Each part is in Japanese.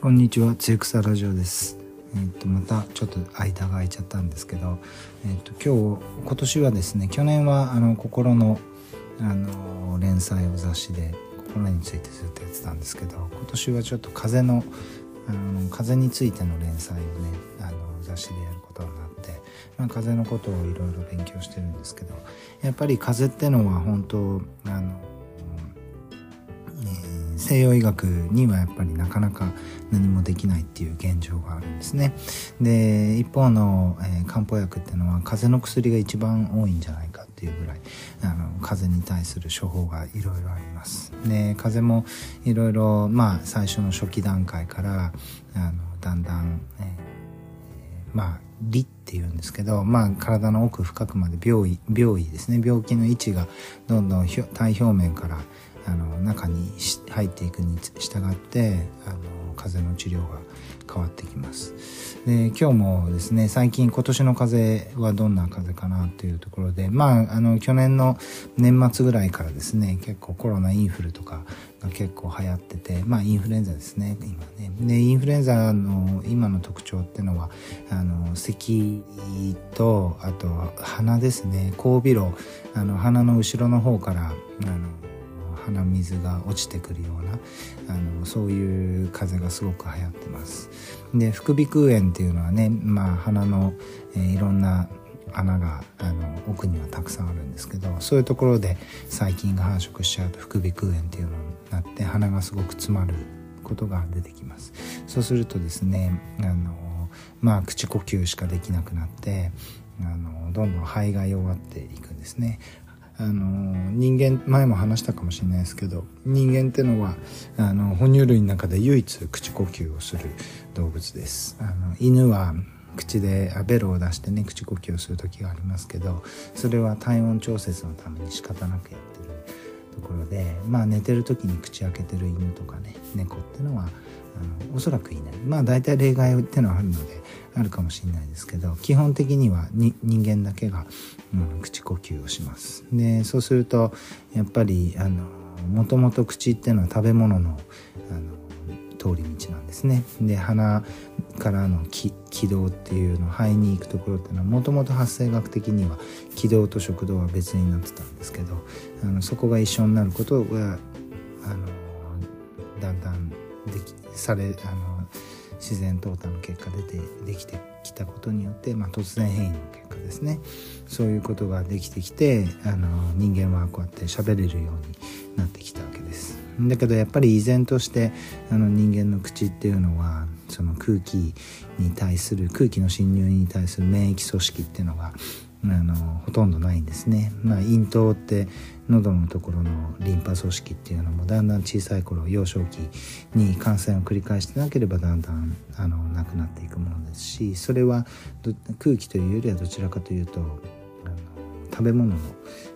こんにちは、つゆくさラジオです。えっ、と、またちょっと間が空いちゃったんですけど、えっ、と、今日、今年はですね、去年は、あの、心の、あの、連載を雑誌で、心についてずっとやってたんですけど、今年はちょっと風の、あの、風についての連載をね、あの、雑誌でやることになって、まあ、風のことをいろいろ勉強してるんですけど、やっぱり風ってのは本当、あの、えー西洋医学にはやっぱりなかなか何もできないっていう現状があるんですね。で一方の、えー漢方薬っていうのは風邪の薬が一番多いんじゃないかっていうぐらいあの風邪に対する処方がいろいろあります。で風邪もいろいろまあ最初の初期段階からあのだんだん、えーまあ理っていうんですけど、まあ、体の奥深くまで病意病意ですね病気の位置がどんどん体表面からあの中に入っていくに従ってあの風邪の治療が変わってきます。で今日もですね最近今年の風邪はどんな風邪かなというところでまああの去年の年末ぐらいからですね結構コロナインフルとかが結構流行っててまあインフルエンザですね今ね。でインフルエンザの今の特徴っていうのはあの咳とあと鼻ですね。後鼻漏あの鼻の後ろの方からあの鼻水が落ちてくるようなあのそういう風邪がすごく流行ってます。で副鼻腔炎っていうのはね、まあ、鼻の、えーいろんな穴があの奥にはたくさんあるんですけどそういうところで細菌が繁殖しちゃうと副鼻腔炎っていうのになって鼻がすごく詰まることが出てきます。そうするとですねあのまあ口呼吸しかできなくなってあのどんどん肺が弱っていくんですね。あの人間前も話したかもしれないですけど人間ってのはあの哺乳類の中で唯一口呼吸をする動物です。あの犬は口でベロを出してね口呼吸をする時がありますけどそれは体温調節のために仕方なくやってるところでまあ寝てる時に口開けてる犬とかね猫ってのはおそらくいない。まあ大体例外ってのはあるのであるかもしれないですけど基本的には人間だけが、うん、口呼吸をします。でそうするとやっぱりあのもともと口っていうのは食べ物のあの通り道なんですね。で鼻からの気気道っていうの肺に行くところっていうのはもともと発生学的には気道と食道は別になってたんですけどあのそこが一緒になることがあのだんだんできされあの自然淘汰の結果出てできてきたことによって、まあ、突然変異の結果ですね。そういうことができてきてあの人間はこうやって喋れるようになってきたわけです。だけどやっぱり依然としてあの人間の口っていうのはその空気に対する空気の侵入に対する免疫組織っていうのがあのほとんどないんですね、まあ、咽頭って喉のところのリンパ組織っていうのもだんだん小さい頃幼少期に感染を繰り返してなければだんだんあのなくなっていくものですしそれは空気というよりはどちらかというとあの食べ物の、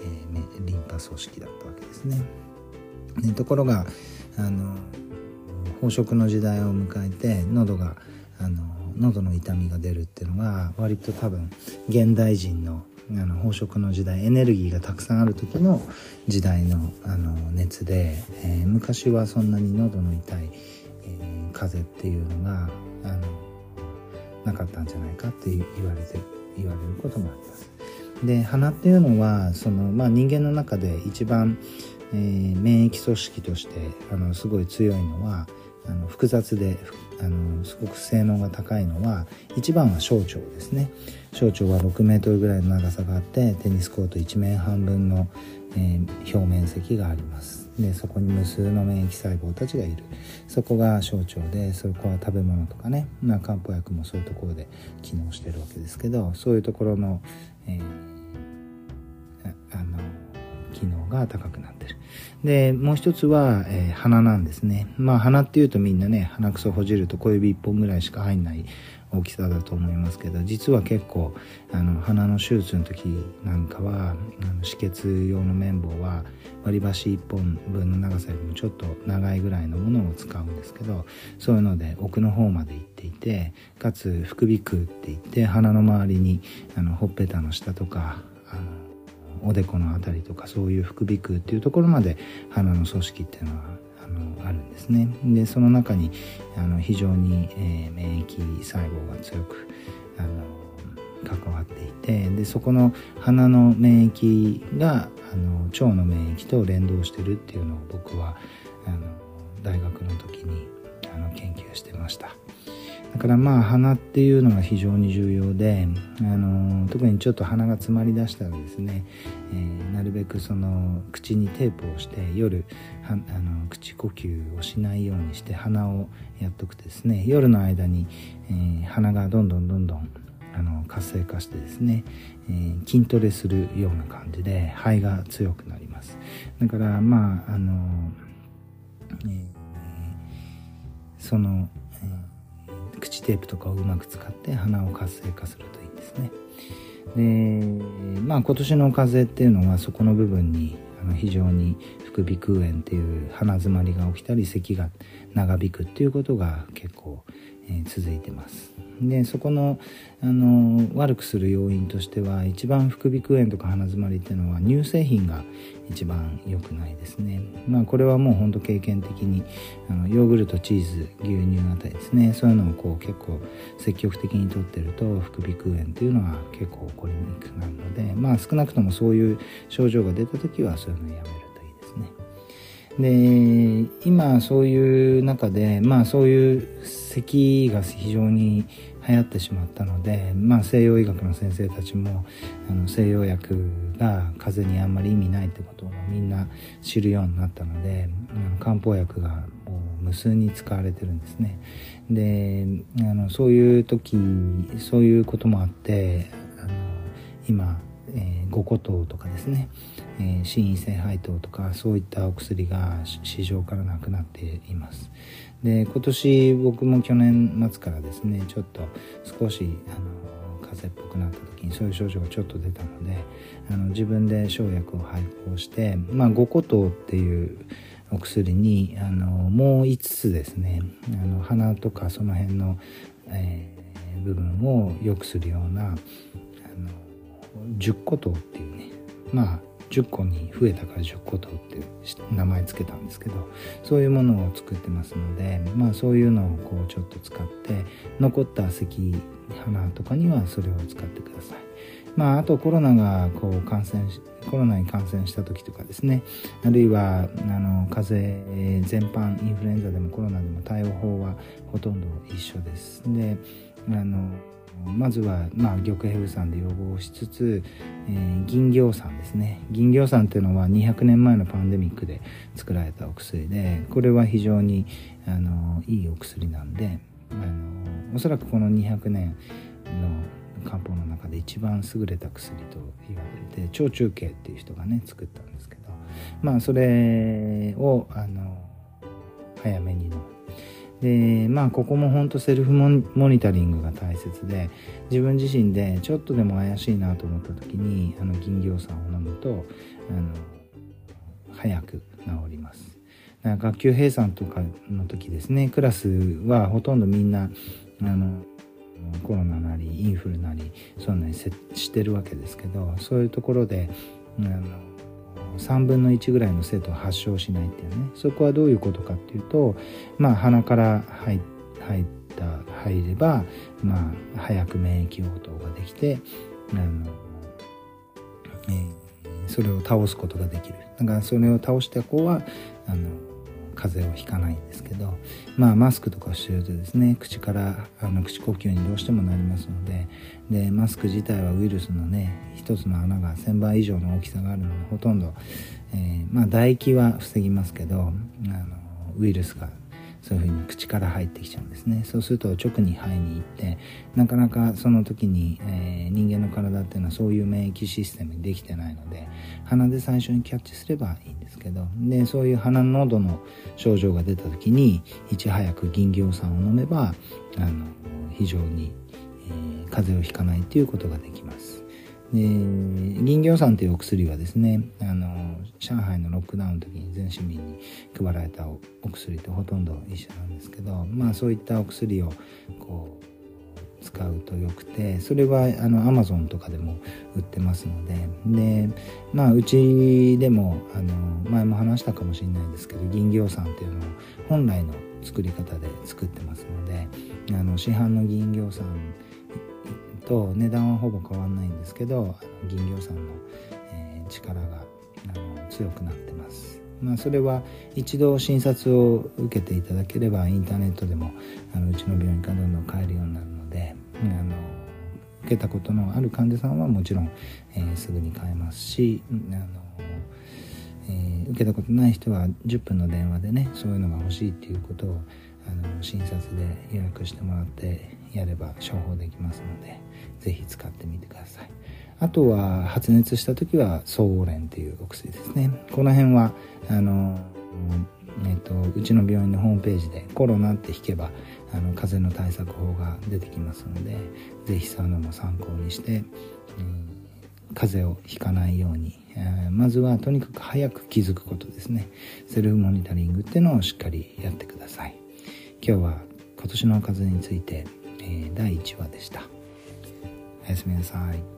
えーリンパ組織だったわけですね。でところがあの飽食の時代を迎えて喉があの喉の痛みが出るっていうのが割と多分現代人のあの飽食の時代エネルギーがたくさんある時の時代のあの熱で、えー昔はそんなに喉の痛い、えー風邪っていうのがあのなかったんじゃないかって言われて言われることもあります。で鼻っていうのはその、まあ、人間の中で一番、えー免疫組織としてあのすごい強いのはあの複雑であのすごく性能が高いのは一番は小腸ですね。小腸は6メートルぐらいの長さがあってテニスコート1面半分の、えー表面積があります。でそこに無数の免疫細胞たちがいる。そこが小腸でそこは食べ物とかね、まあ、漢方薬もそういうところで機能してるわけですけどそういうところの、えーあの機能が高くなってる。でもう一つは、えー鼻なんですね。まあ鼻っていうとみんなね鼻くそほじると小指1本ぐらいしか入んない大きさだと思いますけど実は結構あの鼻の手術の時なんかはあの止血用の綿棒は割り箸1本分の長さよりもちょっと長いぐらいのものを使うんですけどそういうので奥の方まで行っていてかつ副鼻腔って言って鼻の周りにあのほっぺたの下とかあのおでこのあたりとかそういう副鼻腔っていうところまで鼻の組織っていうのはああのあるんですね。でその中にあの非常に、えー、免疫細胞が強くあの関わっていてでそこの鼻の免疫があの腸の免疫と連動してるっていうのを僕はあの大学の時にあの研究してました。だからまあ鼻っていうのが非常に重要であの特にちょっと鼻が詰まりだしたらですね、えー、なるべくその口にテープをして夜はあの口呼吸をしないようにして鼻をやっとくとですね夜の間に、えー、鼻がどんどんどんどんあの活性化してですね、えー、筋トレするような感じで肺が強くなります。だからまああの、えー、その、えー、口テープとかをうまく使って鼻を活性化するといいんですね。でまあ今年の風邪っていうのはそこの部分にあの非常に副鼻腔炎っていう鼻詰まりが起きたり咳が長引くっていうことが結構、えー、続いてます。でそこのあの悪くする要因としては一番副鼻腔炎とか鼻づまりっていうのは乳製品が一番良くないですね。まあこれはもうほんと経験的にあのヨーグルトチーズ牛乳あたりですね。そういうのをこう結構積極的にとってると副鼻腔炎っていうのは結構起こりにくくなるのでまあ少なくともそういう症状が出た時はそういうのやめるといいですね。で今そういう中でまあそういう咳が非常に流行ってしまったので、まあ、西洋医学の先生たちもあの西洋薬が風邪にあんまり意味ないってことをみんな知るようになったのであの漢方薬がもう無数に使われてるんですね。であのそういう時そういうこともあってあの今えー、五個糖とかですね、えー、心因性配糖とかそういったお薬が市場からなくなっています。で今年僕も去年末からですねちょっと少しあの風邪っぽくなった時にそういう症状がちょっと出たのであの自分で生薬を配合してまあ五個糖っていうお薬にあのもう5つですねあの鼻とかその辺の、えー、部分を良くするようなあの10個糖っていうねまあ10個に増えたから10個糖って名前つけたんですけどそういうものを作ってますのでまあそういうのをこうちょっと使って残った咳鼻とかにはそれを使ってください。まあ、あとコロナがこう感染コロナに感染した時とかですねあるいはあの風邪全般インフルエンザでもコロナでも対応法はほとんど一緒ですであのまずは、まあ、玉平さんで予防しつつ、えー、銀行酸ですね。銀行酸っていうのは200年前のパンデミックで作られたお薬でこれは非常にあのいいお薬なんであのおそらくこの200年の漢方の中で一番優れた薬と言われて超中継っていう人がね作ったんですけどまあそれをあの早めに飲む。でまあここも本当セルフモニタリングが大切で自分自身でちょっとでも怪しいなと思った時にあの銀行酸を飲むとあの早く治ります。学級閉鎖とかの時ですねクラスはほとんどみんなあのコロナなりインフルなりそんなにしてるわけですけどそういうところであの3分の1ぐらいの生徒は発症しないっていうね。そこはどういうことかっていうとまあ鼻から入った入ればまあ早く免疫応答ができてあの、えー、それを倒すことができる。だからそれを倒した子はあの風邪をひかないんですけどまあマスクとかをしてるとですね口からあの口呼吸にどうしてもなりますのででマスク自体はウイルスのね一つの穴が1000倍以上の大きさがあるのでほとんど、えー、まあ唾液は防ぎますけどあのウイルスがそういうふうに口から入ってきちゃうんですねそうすると直に肺に行ってなかなかその時に、えー、人間の体っていうのはそういう免疫システムにできてないので鼻で最初にキャッチすればいいんですけどでそういう鼻の喉の症状が出た時にいち早く銀行酸を飲めばあの非常に、え、風邪をひかないということができます。で銀行酸というお薬はですねあの上海のロックダウンの時に全市民に配られたお薬とほとんど一緒なんですけどまあそういったお薬をこう使うとよくてそれはあの Amazon とかでも売ってますのででまあうちでもあの前も話したかもしれないですけど銀行さんっていうのを本来の作り方で作ってますのであの市販の銀行さんと値段はほぼ変わんないんですけど銀行さんの、えー、力があの強くなってます。まあ、それは一度診察を受けていただければインターネットでもあのうちの病院からどんどん買えるようになるのであの受けたことのある患者さんはもちろん、えー、すぐに買えますしあの、えー、受けたことない人は10分の電話でねそういうのが欲しいっていうことをあの診察で予約してもらってやれば処方できますので是非使ってみてください。あとは発熱した時は総合連っていうお薬ですね。この辺はあの、えーと、うちの病院のホームページでコロナって引けばあの風邪の対策法が出てきますので是非そういうのも参考にして、うん、風邪をひかないように、え、まずはとにかく早く気づくことですね。セルフモニタリングっていうのをしっかりやってください。今日は今年の風邪について、えー、第1話でした。おやすみなさい。